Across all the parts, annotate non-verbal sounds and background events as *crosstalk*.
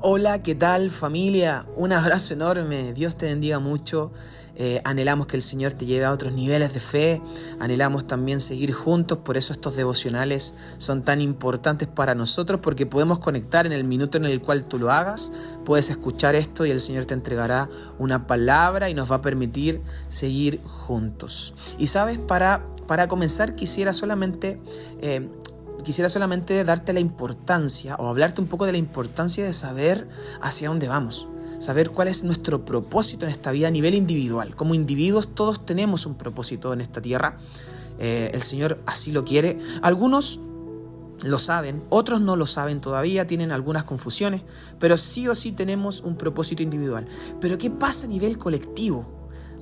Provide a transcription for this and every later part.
Hola, ¿qué tal familia? Un abrazo enorme, Dios te bendiga mucho. Eh, anhelamos que el Señor te lleve a otros niveles de fe, anhelamos también seguir juntos, por eso estos devocionales son tan importantes para nosotros, porque podemos conectar en el minuto en el cual tú lo hagas, puedes escuchar esto y el Señor te entregará una palabra y nos va a permitir seguir juntos. Y sabes, para, para comenzar quisiera solamente... Eh, quisiera solamente darte la importancia o hablarte un poco de la importancia de saber hacia dónde vamos saber cuál es nuestro propósito en esta vida a nivel individual. Como individuos todos tenemos un propósito en esta tierra. Eh, el Señor así lo quiere. Algunos lo saben, otros no lo saben todavía, tienen algunas confusiones, pero sí o sí tenemos un propósito individual. Pero ¿qué pasa a nivel colectivo?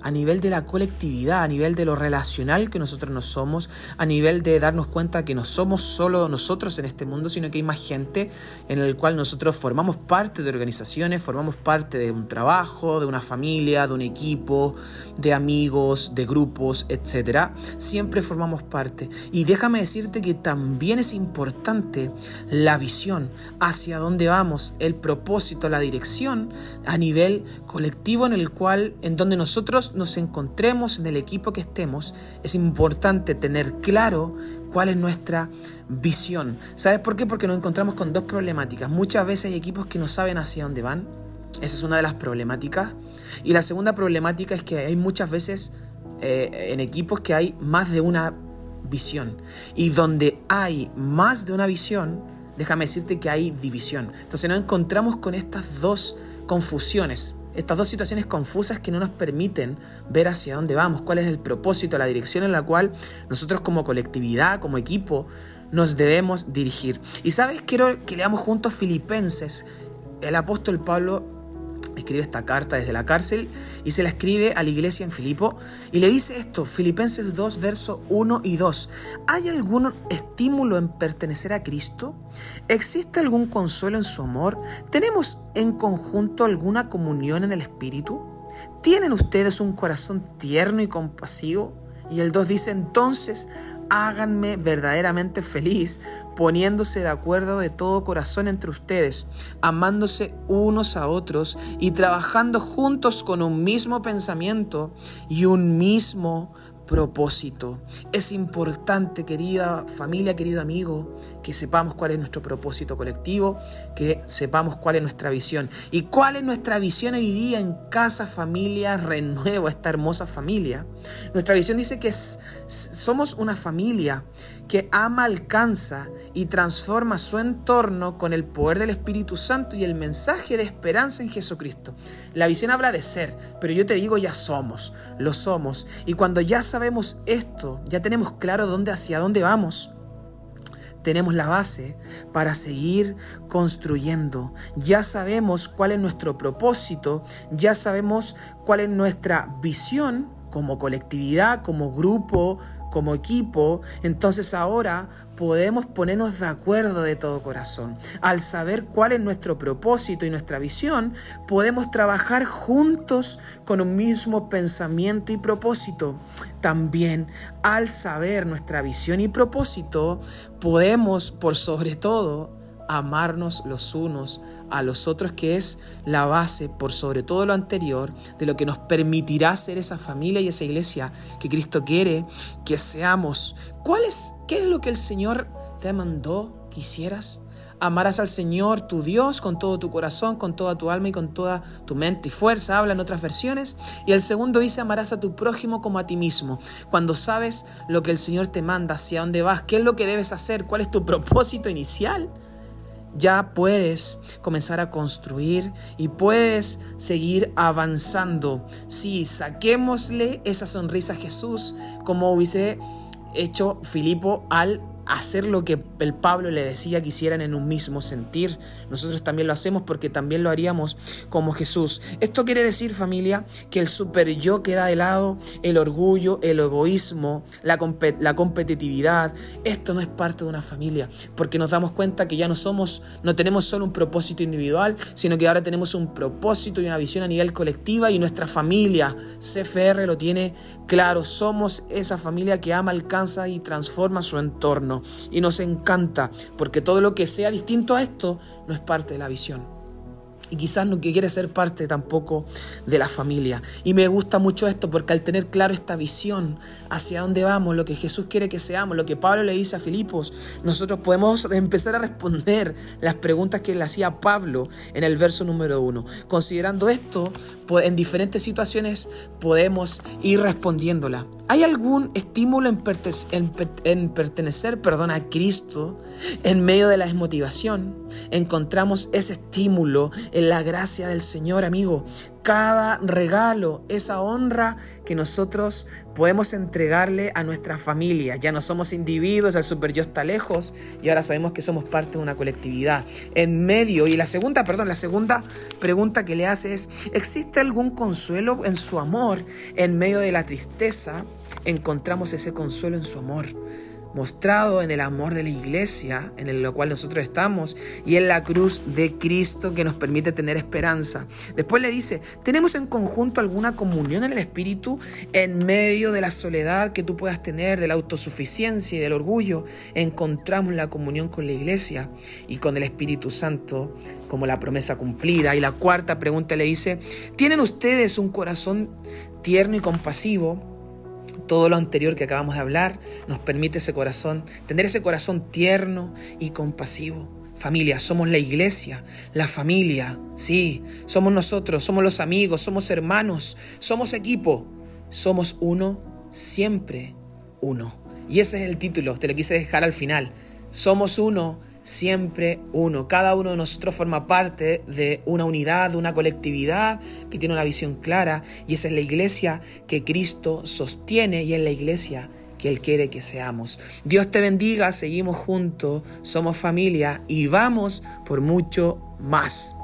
A nivel de la colectividad, a nivel de lo relacional que nosotros no somos, a nivel de darnos cuenta que no somos solo nosotros en este mundo, sino que hay más gente en el cual nosotros formamos parte de organizaciones, formamos parte de un trabajo, de una familia, de un equipo, de amigos, de grupos, etc. Siempre formamos parte. Y déjame decirte que también es importante la visión, hacia dónde vamos, el propósito, la dirección a nivel colectivo en el cual, en donde nosotros nos encontremos, en el equipo que estemos, es importante tener claro cuál es nuestra visión. ¿Sabes por qué? Porque nos encontramos con dos problemáticas. Muchas veces hay equipos que no saben hacia dónde van. Esa es una de las problemáticas. Y la segunda problemática es que hay muchas veces eh, en equipos que hay más de una visión. Y donde hay más de una visión, déjame decirte que hay división. Entonces nos encontramos con estas dos confusiones estas dos situaciones confusas que no nos permiten ver hacia dónde vamos, cuál es el propósito, la dirección en la cual nosotros como colectividad, como equipo, nos debemos dirigir. Y sabes, quiero que leamos juntos Filipenses. El apóstol Pablo escribe esta carta desde la cárcel y se la escribe a la iglesia en Filipo y le dice esto, Filipenses 2, verso 1 y 2. ¿Hay algún estímulo en pertenecer a Cristo? ¿Existe algún consuelo en su amor? ¿Tenemos en conjunto alguna comunión en el Espíritu? ¿Tienen ustedes un corazón tierno y compasivo? Y el 2 dice, entonces háganme verdaderamente feliz, poniéndose de acuerdo de todo corazón entre ustedes, amándose unos a otros y trabajando juntos con un mismo pensamiento y un mismo propósito. Es importante, querida familia, querido amigo, que sepamos cuál es nuestro propósito colectivo, que sepamos cuál es nuestra visión. ¿Y cuál es nuestra visión hoy día en Casa Familia Renuevo, esta hermosa familia? Nuestra visión dice que somos una familia que ama, alcanza y transforma su entorno con el poder del Espíritu Santo y el mensaje de esperanza en Jesucristo. La visión habla de ser, pero yo te digo ya somos, lo somos. Y cuando ya sabemos esto, ya tenemos claro dónde hacia dónde vamos tenemos la base para seguir construyendo. Ya sabemos cuál es nuestro propósito, ya sabemos cuál es nuestra visión como colectividad, como grupo, como equipo, entonces ahora podemos ponernos de acuerdo de todo corazón. Al saber cuál es nuestro propósito y nuestra visión, podemos trabajar juntos con un mismo pensamiento y propósito. También al saber nuestra visión y propósito, podemos por sobre todo amarnos los unos a los otros, que es la base, por sobre todo lo anterior, de lo que nos permitirá ser esa familia y esa iglesia que Cristo quiere que seamos. ¿Cuál es, ¿Qué es lo que el Señor te mandó que hicieras? Amarás al Señor tu Dios con todo tu corazón, con toda tu alma y con toda tu mente y fuerza, habla en otras versiones. Y el segundo dice, amarás a tu prójimo como a ti mismo. Cuando sabes lo que el Señor te manda, hacia dónde vas, qué es lo que debes hacer, cuál es tu propósito inicial, ya puedes comenzar a construir y puedes seguir avanzando. Sí, saquémosle esa sonrisa a Jesús como hubiese hecho Filipo al hacer lo que el Pablo le decía que hicieran en un mismo sentir. Nosotros también lo hacemos porque también lo haríamos como Jesús. Esto quiere decir, familia, que el super yo queda de lado, el orgullo, el egoísmo, la, la competitividad. Esto no es parte de una familia, porque nos damos cuenta que ya no somos, no tenemos solo un propósito individual, sino que ahora tenemos un propósito y una visión a nivel colectiva y nuestra familia, CFR, lo tiene claro. Somos esa familia que ama, alcanza y transforma su entorno y nos encanta porque todo lo que sea distinto a esto no es parte de la visión. y quizás no quiere ser parte tampoco de la familia. Y me gusta mucho esto porque al tener claro esta visión hacia dónde vamos, lo que Jesús quiere que seamos, lo que Pablo le dice a Filipos, nosotros podemos *laughs* empezar a responder las preguntas que le hacía Pablo en el verso número uno. Considerando esto, en diferentes situaciones podemos ir respondiéndola. ¿Hay algún estímulo en, pertenecer perdón, a Cristo en medio de la desmotivación? Encontramos ese estímulo en la gracia del Señor, amigo cada regalo, esa honra que nosotros podemos entregarle a nuestra familia. Ya no somos individuos, el super yo está lejos y ahora sabemos que somos parte de una colectividad. En medio, y la segunda, perdón, la segunda pregunta que le hace es, ¿existe algún consuelo en su amor? En medio de la tristeza, encontramos ese consuelo en su amor mostrado en el amor de la iglesia, en el cual nosotros estamos, y en la cruz de Cristo que nos permite tener esperanza. Después le dice, ¿tenemos en conjunto alguna comunión en el Espíritu en medio de la soledad que tú puedas tener, de la autosuficiencia y del orgullo? Encontramos la comunión con la iglesia y con el Espíritu Santo como la promesa cumplida. Y la cuarta pregunta le dice, ¿tienen ustedes un corazón tierno y compasivo? Todo lo anterior que acabamos de hablar nos permite ese corazón, tener ese corazón tierno y compasivo. Familia, somos la iglesia, la familia, sí, somos nosotros, somos los amigos, somos hermanos, somos equipo, somos uno, siempre uno. Y ese es el título, te lo quise dejar al final. Somos uno, siempre uno. Cada uno de nosotros forma parte de una unidad, de una colectividad que tiene una visión clara y esa es la iglesia que Cristo sostiene y es la iglesia que Él quiere que seamos. Dios te bendiga, seguimos juntos, somos familia y vamos por mucho más.